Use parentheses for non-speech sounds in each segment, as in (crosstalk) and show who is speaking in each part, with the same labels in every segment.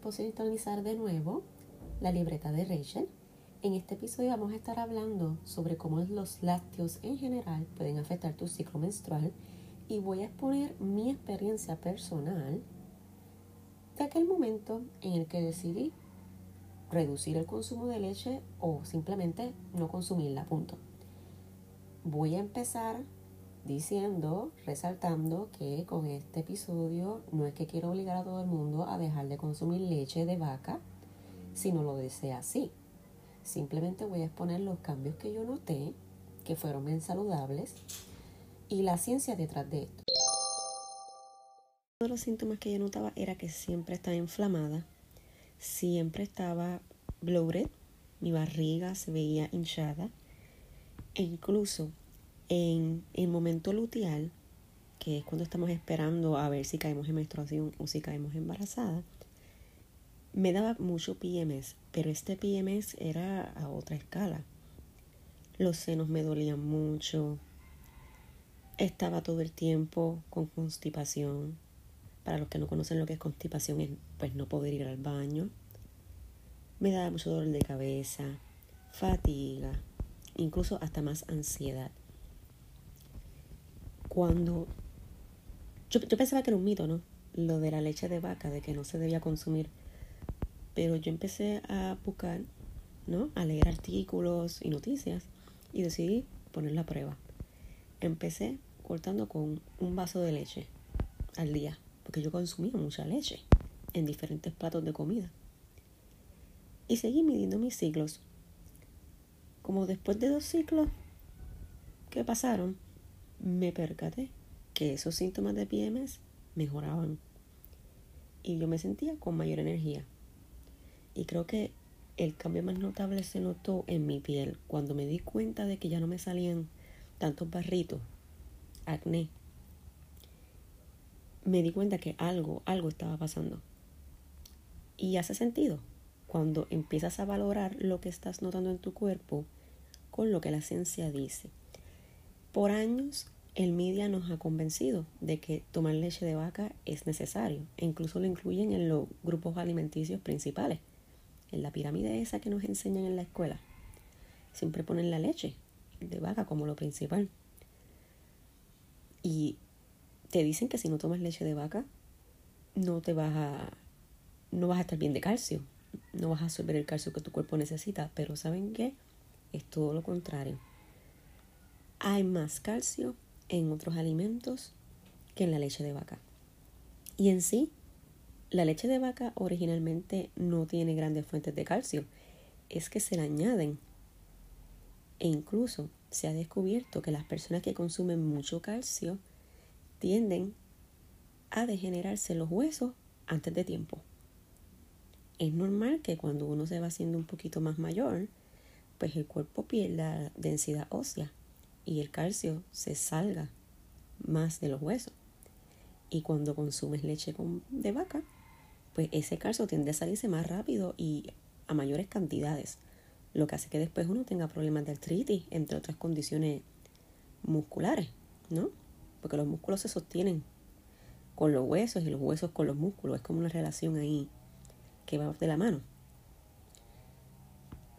Speaker 1: por sintonizar de nuevo la libreta de Rachel. En este episodio vamos a estar hablando sobre cómo los lácteos en general pueden afectar tu ciclo menstrual y voy a exponer mi experiencia personal de aquel momento en el que decidí reducir el consumo de leche o simplemente no consumirla, punto. Voy a empezar diciendo, resaltando que con este episodio no es que quiero obligar a todo el mundo a dejar de consumir leche de vaca si no lo desea así. Simplemente voy a exponer los cambios que yo noté, que fueron bien saludables, y la ciencia detrás de esto. Uno de los síntomas que yo notaba era que siempre estaba inflamada, siempre estaba bloated, mi barriga se veía hinchada, e incluso en el momento luteal, que es cuando estamos esperando a ver si caemos en menstruación o si caemos embarazada, me daba mucho PMS, pero este PMS era a otra escala. Los senos me dolían mucho. Estaba todo el tiempo con constipación. Para los que no conocen lo que es constipación, es pues no poder ir al baño. Me daba mucho dolor de cabeza, fatiga, incluso hasta más ansiedad cuando yo, pensaba que era un mito, ¿no? Lo de la leche de vaca, de que no se debía consumir. Pero yo empecé a buscar, ¿no? A leer artículos y noticias y decidí poner la prueba. Empecé cortando con un vaso de leche al día, porque yo consumía mucha leche en diferentes platos de comida. Y seguí midiendo mis ciclos. Como después de dos ciclos que pasaron, me percaté que esos síntomas de PMS mejoraban y yo me sentía con mayor energía. Y creo que el cambio más notable se notó en mi piel cuando me di cuenta de que ya no me salían tantos barritos, acné. Me di cuenta que algo, algo estaba pasando. Y hace sentido cuando empiezas a valorar lo que estás notando en tu cuerpo con lo que la ciencia dice. Por años el media nos ha convencido de que tomar leche de vaca es necesario e incluso lo incluyen en los grupos alimenticios principales. En la pirámide esa que nos enseñan en la escuela, siempre ponen la leche de vaca como lo principal. Y te dicen que si no tomas leche de vaca, no te vas a no vas a estar bien de calcio, no vas a absorber el calcio que tu cuerpo necesita, pero ¿saben qué? Es todo lo contrario hay más calcio en otros alimentos que en la leche de vaca. Y en sí, la leche de vaca originalmente no tiene grandes fuentes de calcio, es que se le añaden. E incluso se ha descubierto que las personas que consumen mucho calcio tienden a degenerarse los huesos antes de tiempo. Es normal que cuando uno se va haciendo un poquito más mayor, pues el cuerpo pierda densidad ósea y el calcio se salga más de los huesos. Y cuando consumes leche de vaca, pues ese calcio tiende a salirse más rápido y a mayores cantidades, lo que hace que después uno tenga problemas de artritis, entre otras condiciones musculares, ¿no? Porque los músculos se sostienen con los huesos y los huesos con los músculos, es como una relación ahí que va de la mano.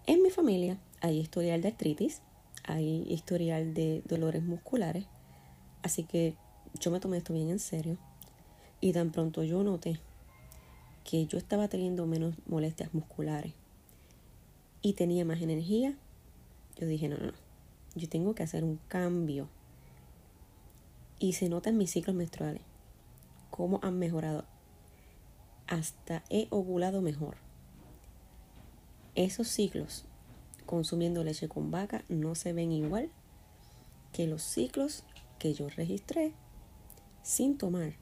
Speaker 1: En mi familia hay historial de artritis, hay historial de dolores musculares, así que yo me tomé esto bien en serio y tan pronto yo noté que yo estaba teniendo menos molestias musculares y tenía más energía, yo dije, no, no, yo tengo que hacer un cambio. Y se nota en mis ciclos menstruales cómo han mejorado. Hasta he ovulado mejor. Esos ciclos consumiendo leche con vaca no se ven igual que los ciclos que yo registré sin tomar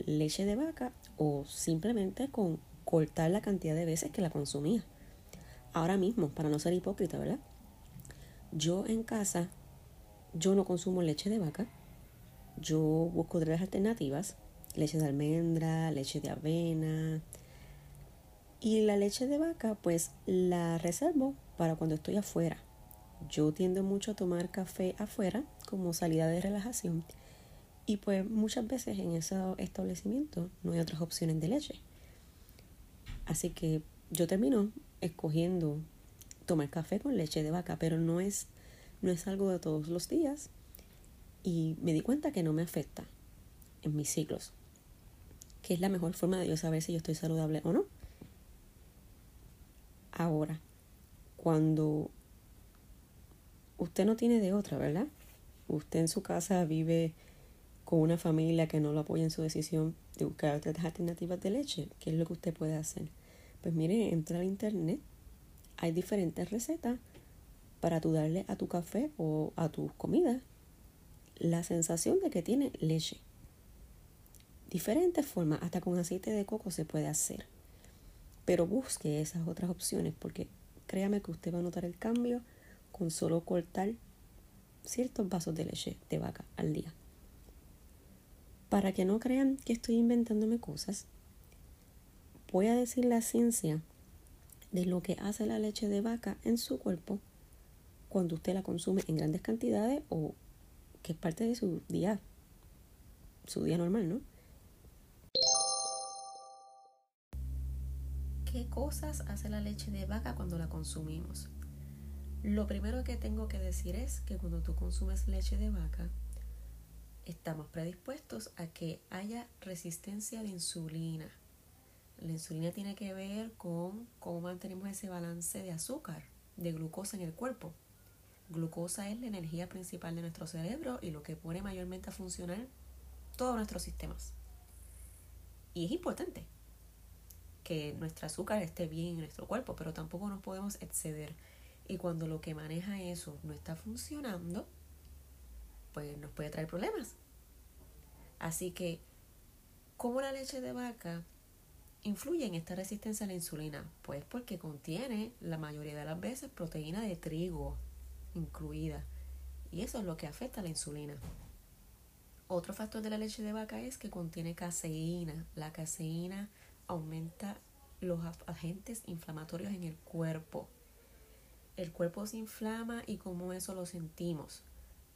Speaker 1: leche de vaca o simplemente con cortar la cantidad de veces que la consumía. Ahora mismo, para no ser hipócrita, ¿verdad? Yo en casa, yo no consumo leche de vaca. Yo busco otras alternativas, leche de almendra, leche de avena. Y la leche de vaca, pues la reservo para cuando estoy afuera. Yo tiendo mucho a tomar café afuera como salida de relajación y pues muchas veces en esos establecimientos no hay otras opciones de leche. Así que yo termino escogiendo tomar café con leche de vaca, pero no es, no es algo de todos los días. Y me di cuenta que no me afecta en mis ciclos, que es la mejor forma de yo saber si yo estoy saludable o no. Ahora, cuando usted no tiene de otra, ¿verdad? Usted en su casa vive con una familia que no lo apoya en su decisión de buscar otras alternativas de leche, ¿qué es lo que usted puede hacer? Pues mire, entra al internet, hay diferentes recetas para tú darle a tu café o a tus comidas la sensación de que tiene leche. Diferentes formas, hasta con aceite de coco se puede hacer. Pero busque esas otras opciones porque créame que usted va a notar el cambio con solo cortar ciertos vasos de leche de vaca al día. Para que no crean que estoy inventándome cosas, voy a decir la ciencia de lo que hace la leche de vaca en su cuerpo cuando usted la consume en grandes cantidades o que es parte de su día, su día normal, ¿no? Cosas hace la leche de vaca cuando la consumimos? Lo primero que tengo que decir es que cuando tú consumes leche de vaca, estamos predispuestos a que haya resistencia de insulina. La insulina tiene que ver con cómo mantenemos ese balance de azúcar, de glucosa en el cuerpo. Glucosa es la energía principal de nuestro cerebro y lo que pone mayormente a funcionar todos nuestros sistemas. Y es importante que nuestro azúcar esté bien en nuestro cuerpo, pero tampoco nos podemos exceder. Y cuando lo que maneja eso no está funcionando, pues nos puede traer problemas. Así que, ¿cómo la leche de vaca influye en esta resistencia a la insulina? Pues porque contiene la mayoría de las veces proteína de trigo incluida. Y eso es lo que afecta a la insulina. Otro factor de la leche de vaca es que contiene caseína. La caseína aumenta los agentes inflamatorios en el cuerpo. El cuerpo se inflama y como eso lo sentimos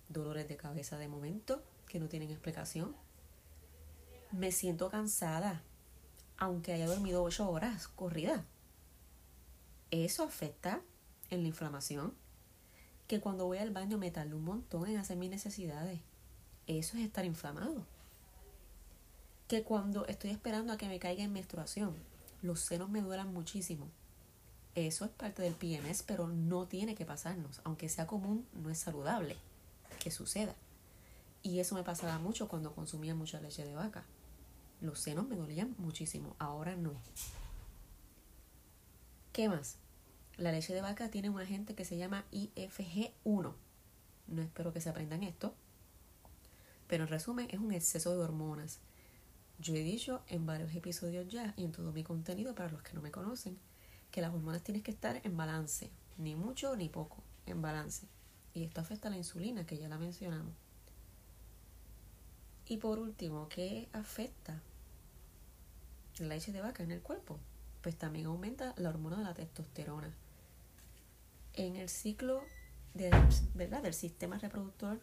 Speaker 1: dolores de cabeza de momento que no tienen explicación. Me siento cansada, aunque haya dormido ocho horas corrida. Eso afecta en la inflamación. Que cuando voy al baño me tardo un montón en hacer mis necesidades. Eso es estar inflamado. Que cuando estoy esperando a que me caiga en menstruación, los senos me duelan muchísimo. Eso es parte del PMS, pero no tiene que pasarnos. Aunque sea común, no es saludable que suceda. Y eso me pasaba mucho cuando consumía mucha leche de vaca. Los senos me dolían muchísimo, ahora no. ¿Qué más? La leche de vaca tiene un agente que se llama IFG1. No espero que se aprendan esto, pero en resumen es un exceso de hormonas. Yo he dicho en varios episodios ya y en todo mi contenido para los que no me conocen que las hormonas tienen que estar en balance, ni mucho ni poco, en balance. Y esto afecta a la insulina, que ya la mencionamos. Y por último, ¿qué afecta la leche de vaca en el cuerpo? Pues también aumenta la hormona de la testosterona. En el ciclo de, ¿verdad? del sistema reproductor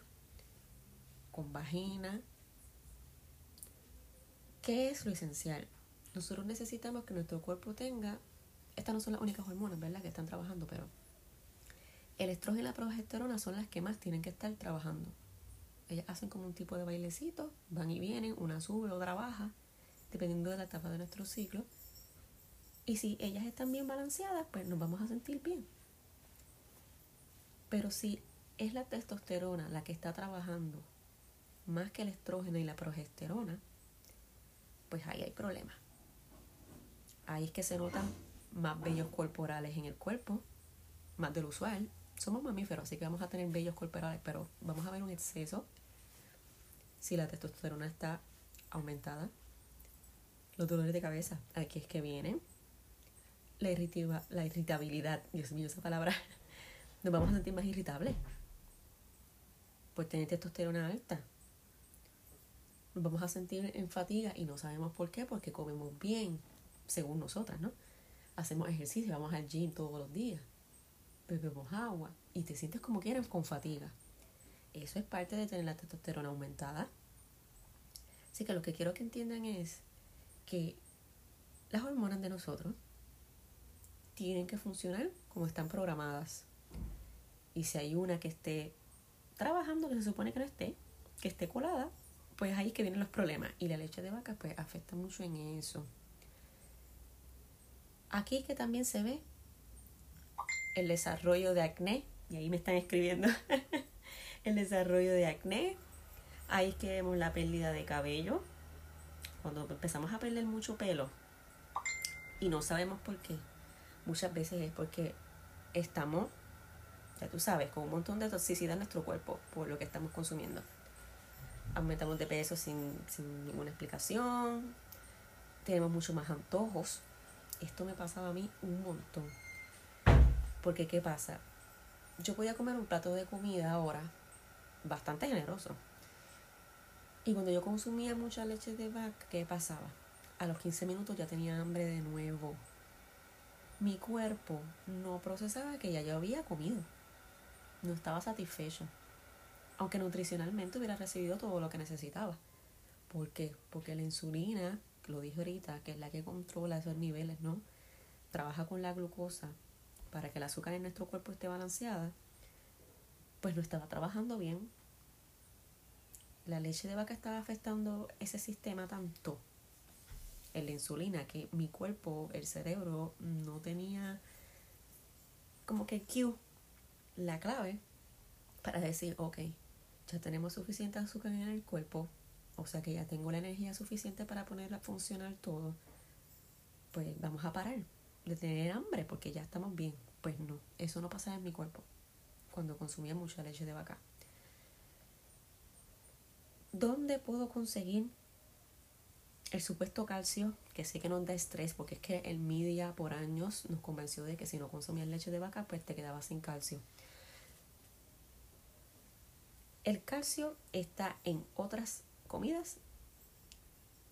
Speaker 1: con vagina, ¿qué es lo esencial? Nosotros necesitamos que nuestro cuerpo tenga, estas no son las únicas hormonas, ¿verdad? Que están trabajando, pero el estrógeno y la progesterona son las que más tienen que estar trabajando. Ellas hacen como un tipo de bailecito, van y vienen, una sube, otra baja, dependiendo de la etapa de nuestro ciclo. Y si ellas están bien balanceadas, pues nos vamos a sentir bien. Pero si es la testosterona la que está trabajando más que el estrógeno y la progesterona, pues ahí hay problemas. Ahí es que se notan más vellos corporales en el cuerpo, más del usual, somos mamíferos, así que vamos a tener vellos corporales, pero vamos a ver un exceso si la testosterona está aumentada. Los dolores de cabeza, aquí es que vienen. La, la irritabilidad, Dios mío, esa palabra. (laughs) Nos vamos a sentir más irritables. Pues tener testosterona alta. Nos vamos a sentir en fatiga y no sabemos por qué, porque comemos bien, según nosotras, ¿no? Hacemos ejercicio, vamos al gym todos los días bebemos agua y te sientes como quieres con fatiga. Eso es parte de tener la testosterona aumentada. Así que lo que quiero que entiendan es que las hormonas de nosotros tienen que funcionar como están programadas. Y si hay una que esté trabajando que se supone que no esté, que esté colada, pues ahí es que vienen los problemas. Y la leche de vaca pues afecta mucho en eso. Aquí que también se ve el desarrollo de acné, y ahí me están escribiendo (laughs) el desarrollo de acné. Ahí es que vemos la pérdida de cabello. Cuando empezamos a perder mucho pelo y no sabemos por qué, muchas veces es porque estamos, ya tú sabes, con un montón de toxicidad en nuestro cuerpo por lo que estamos consumiendo. Aumentamos de peso sin, sin ninguna explicación, tenemos mucho más antojos. Esto me pasaba a mí un montón. Porque, ¿qué pasa? Yo podía comer un plato de comida ahora bastante generoso. Y cuando yo consumía mucha leche de vaca, ¿qué pasaba? A los 15 minutos ya tenía hambre de nuevo. Mi cuerpo no procesaba que ya yo había comido. No estaba satisfecho. Aunque nutricionalmente hubiera recibido todo lo que necesitaba. ¿Por qué? Porque la insulina, lo dije ahorita, que es la que controla esos niveles, ¿no? Trabaja con la glucosa para que el azúcar en nuestro cuerpo esté balanceada, pues no estaba trabajando bien. La leche de vaca estaba afectando ese sistema tanto en la insulina que mi cuerpo, el cerebro, no tenía como que Q, la clave para decir, ok, ya tenemos suficiente azúcar en el cuerpo, o sea que ya tengo la energía suficiente para ponerla a funcionar todo, pues vamos a parar de tener hambre porque ya estamos bien. Pues no, eso no pasaba en mi cuerpo cuando consumía mucha leche de vaca. ¿Dónde puedo conseguir el supuesto calcio? Que sé que nos da estrés porque es que el media por años nos convenció de que si no consumías leche de vaca pues te quedabas sin calcio. El calcio está en otras comidas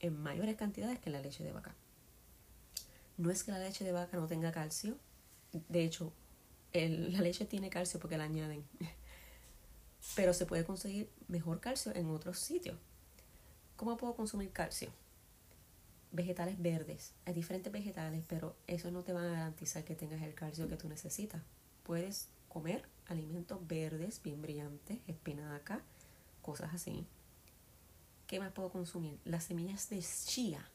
Speaker 1: en mayores cantidades que en la leche de vaca. No es que la leche de vaca no tenga calcio. De hecho, (laughs) la leche tiene calcio porque la añaden. (laughs) Pero se puede conseguir mejor calcio en otros sitios. ¿Cómo puedo consumir calcio? Vegetales verdes. Hay diferentes vegetales, pero eso no te va a garantizar que tengas el calcio que tú necesitas. Puedes comer alimentos verdes, bien brillantes, espinaca, cosas así. ¿Qué más puedo consumir? Las semillas de chía.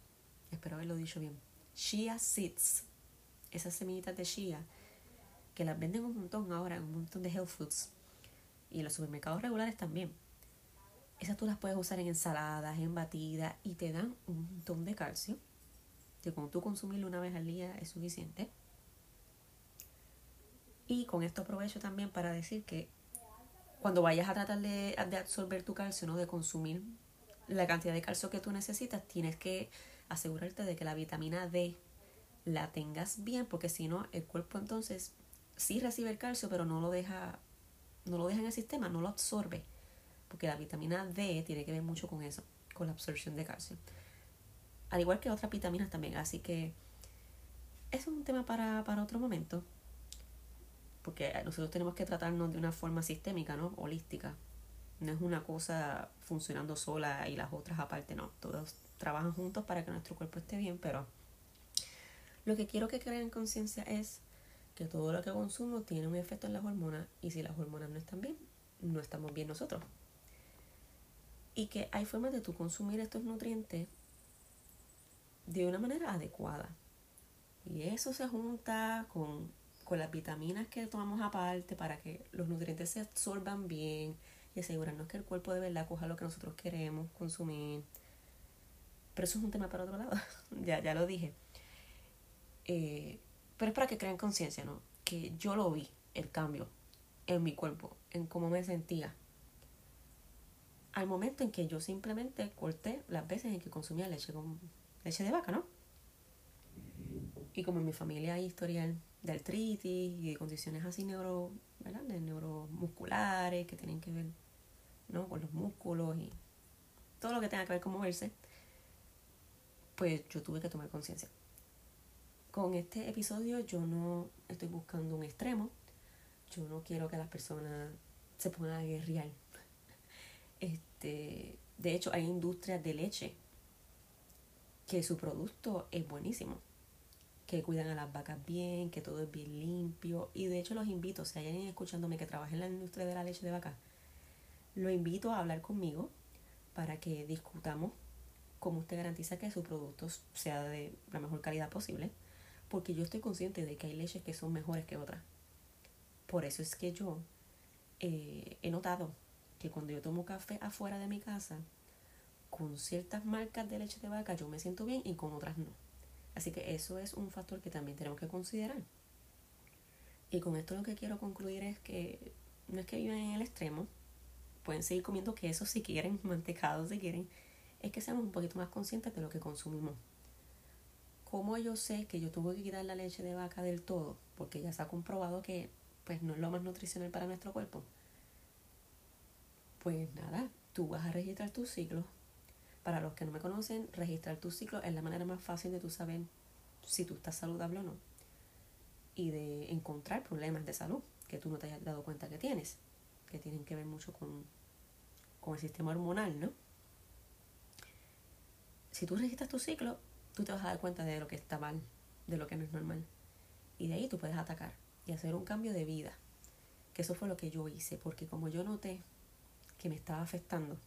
Speaker 1: Espero haberlo dicho bien Shia Seeds, esas semillitas de Shia, que las venden un montón ahora en un montón de health foods y en los supermercados regulares también. Esas tú las puedes usar en ensaladas, en batidas y te dan un montón de calcio. Que con tú consumirlo una vez al día es suficiente. Y con esto aprovecho también para decir que cuando vayas a tratar de, de absorber tu calcio, ¿no? de consumir la cantidad de calcio que tú necesitas, tienes que asegurarte de que la vitamina D la tengas bien, porque si no, el cuerpo entonces sí recibe el calcio, pero no lo deja, no lo deja en el sistema, no lo absorbe. Porque la vitamina D tiene que ver mucho con eso, con la absorción de calcio. Al igual que otras vitaminas también. Así que es un tema para, para otro momento. Porque nosotros tenemos que tratarnos de una forma sistémica, ¿no? Holística. No es una cosa funcionando sola y las otras aparte, no. Todos trabajan juntos para que nuestro cuerpo esté bien, pero lo que quiero que creen conciencia es que todo lo que consumo tiene un efecto en las hormonas y si las hormonas no están bien, no estamos bien nosotros. Y que hay formas de tú consumir estos nutrientes de una manera adecuada. Y eso se junta con, con las vitaminas que tomamos aparte para que los nutrientes se absorban bien y asegurarnos que el cuerpo de verdad coja lo que nosotros queremos consumir. Pero eso es un tema para otro lado, (laughs) ya, ya lo dije. Eh, pero es para que crean conciencia, ¿no? Que yo lo vi, el cambio en mi cuerpo, en cómo me sentía. Al momento en que yo simplemente corté las veces en que consumía leche con leche de vaca, ¿no? Y como en mi familia hay historial de artritis y de condiciones así neuro, ¿verdad? De neuromusculares que tienen que ver, ¿no? Con los músculos y todo lo que tenga que ver con moverse pues yo tuve que tomar conciencia. Con este episodio yo no estoy buscando un extremo, yo no quiero que las personas se pongan a guerrear. (laughs) Este, de hecho, hay industrias de leche que su producto es buenísimo. Que cuidan a las vacas bien, que todo es bien limpio. Y de hecho los invito, si hay alguien escuchándome que trabaja en la industria de la leche de vaca, lo invito a hablar conmigo para que discutamos cómo usted garantiza que su producto sea de la mejor calidad posible. Porque yo estoy consciente de que hay leches que son mejores que otras. Por eso es que yo eh, he notado que cuando yo tomo café afuera de mi casa, con ciertas marcas de leche de vaca yo me siento bien y con otras no. Así que eso es un factor que también tenemos que considerar. Y con esto lo que quiero concluir es que no es que vivan en el extremo, pueden seguir comiendo queso si quieren, (laughs) mantecado si quieren, es que seamos un poquito más conscientes de lo que consumimos. ¿Cómo yo sé que yo tuve que quitar la leche de vaca del todo? Porque ya se ha comprobado que pues no es lo más nutricional para nuestro cuerpo. Pues nada, tú vas a registrar tus ciclos, para los que no me conocen, registrar tu ciclo es la manera más fácil de tú saber si tú estás saludable o no. Y de encontrar problemas de salud que tú no te hayas dado cuenta que tienes, que tienen que ver mucho con, con el sistema hormonal, ¿no? Si tú registras tu ciclo, tú te vas a dar cuenta de lo que está mal, de lo que no es normal. Y de ahí tú puedes atacar y hacer un cambio de vida. Que eso fue lo que yo hice, porque como yo noté que me estaba afectando,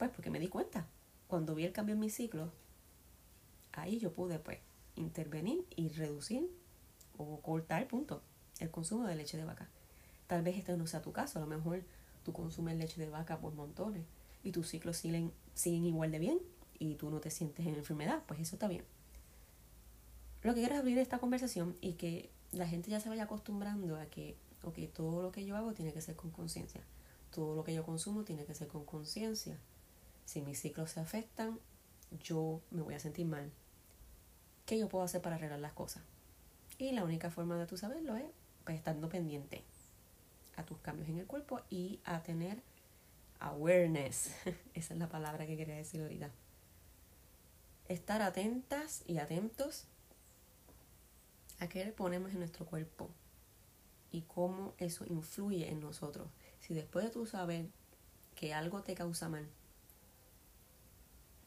Speaker 1: pues porque me di cuenta. Cuando vi el cambio en mi ciclo, ahí yo pude pues intervenir y reducir o cortar, punto, el consumo de leche de vaca. Tal vez este no sea tu caso, a lo mejor tú consumes leche de vaca por montones y tus ciclos siguen, siguen igual de bien y tú no te sientes en enfermedad, pues eso está bien. Lo que quiero es abrir esta conversación y que la gente ya se vaya acostumbrando a que, ok, todo lo que yo hago tiene que ser con conciencia, todo lo que yo consumo tiene que ser con conciencia si mis ciclos se afectan, yo me voy a sentir mal. ¿Qué yo puedo hacer para arreglar las cosas? Y la única forma de tú saberlo es pues, estando pendiente a tus cambios en el cuerpo y a tener awareness. (laughs) Esa es la palabra que quería decir ahorita. Estar atentas y atentos a qué le ponemos en nuestro cuerpo y cómo eso influye en nosotros. Si después de tú saber que algo te causa mal,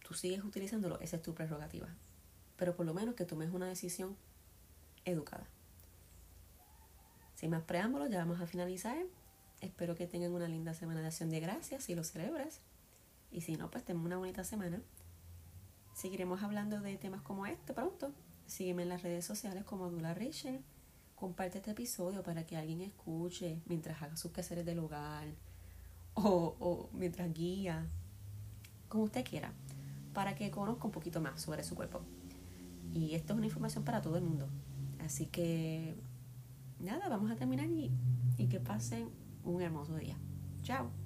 Speaker 1: tú sigues utilizándolo, esa es tu prerrogativa. Pero por lo menos que tomes una decisión educada. Sin más preámbulos, ya vamos a finalizar. Espero que tengan una linda semana de acción de gracias si lo celebras. Y si no, pues tenemos una bonita semana. Seguiremos hablando de temas como este pronto. Sígueme en las redes sociales como Dula Rachel. Comparte este episodio para que alguien escuche mientras haga sus quehaceres del hogar o, o mientras guía, como usted quiera para que conozca un poquito más sobre su cuerpo. Y esto es una información para todo el mundo. Así que, nada, vamos a terminar y, que pasen un hermoso día. Chao.